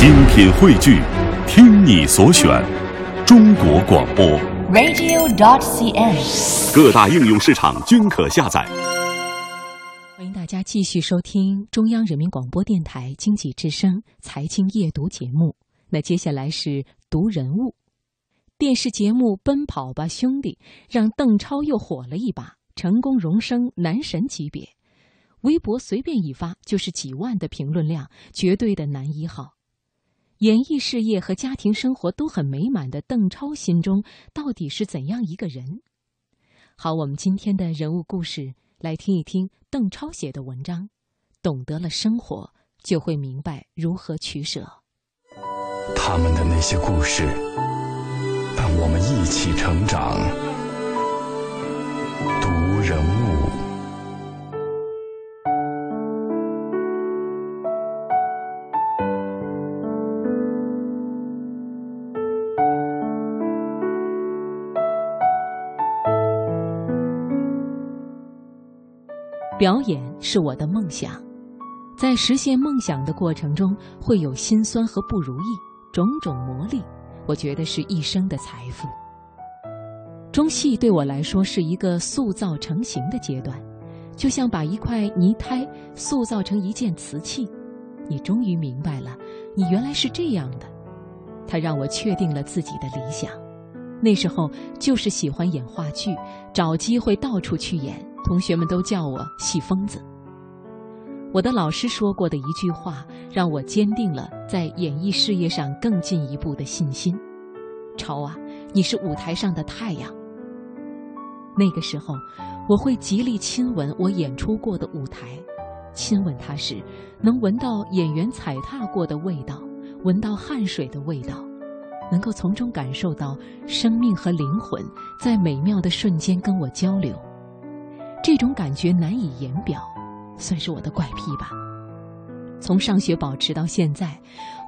精品汇聚，听你所选，中国广播。radio.dot.cn，。各大应用市场均可下载。欢迎大家继续收听中央人民广播电台经济之声财经夜读节目。那接下来是读人物。电视节目《奔跑吧兄弟》让邓超又火了一把，成功荣升男神级别。微博随便一发就是几万的评论量，绝对的男一号。演艺事业和家庭生活都很美满的邓超心中到底是怎样一个人？好，我们今天的人物故事来听一听邓超写的文章。懂得了生活，就会明白如何取舍。他们的那些故事，伴我们一起成长。读人物。表演是我的梦想，在实现梦想的过程中，会有心酸和不如意，种种磨砺，我觉得是一生的财富。中戏对我来说是一个塑造成型的阶段，就像把一块泥胎塑造成一件瓷器，你终于明白了，你原来是这样的。它让我确定了自己的理想。那时候就是喜欢演话剧，找机会到处去演。同学们都叫我戏疯子。我的老师说过的一句话，让我坚定了在演艺事业上更进一步的信心。超啊，你是舞台上的太阳。那个时候，我会极力亲吻我演出过的舞台，亲吻它时，能闻到演员踩踏过的味道，闻到汗水的味道，能够从中感受到生命和灵魂在美妙的瞬间跟我交流。这种感觉难以言表，算是我的怪癖吧。从上学保持到现在，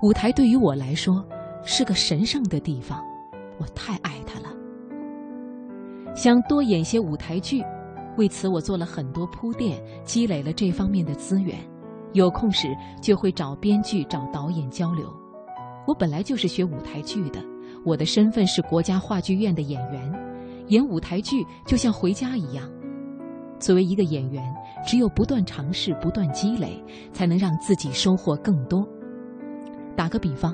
舞台对于我来说是个神圣的地方，我太爱它了。想多演些舞台剧，为此我做了很多铺垫，积累了这方面的资源。有空时就会找编剧、找导演交流。我本来就是学舞台剧的，我的身份是国家话剧院的演员，演舞台剧就像回家一样。作为一个演员，只有不断尝试、不断积累，才能让自己收获更多。打个比方，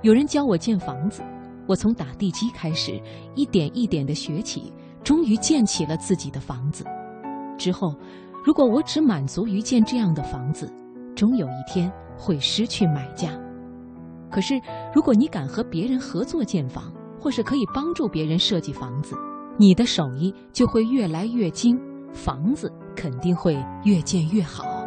有人教我建房子，我从打地基开始，一点一点的学起，终于建起了自己的房子。之后，如果我只满足于建这样的房子，终有一天会失去买家。可是，如果你敢和别人合作建房，或是可以帮助别人设计房子，你的手艺就会越来越精。房子肯定会越建越好。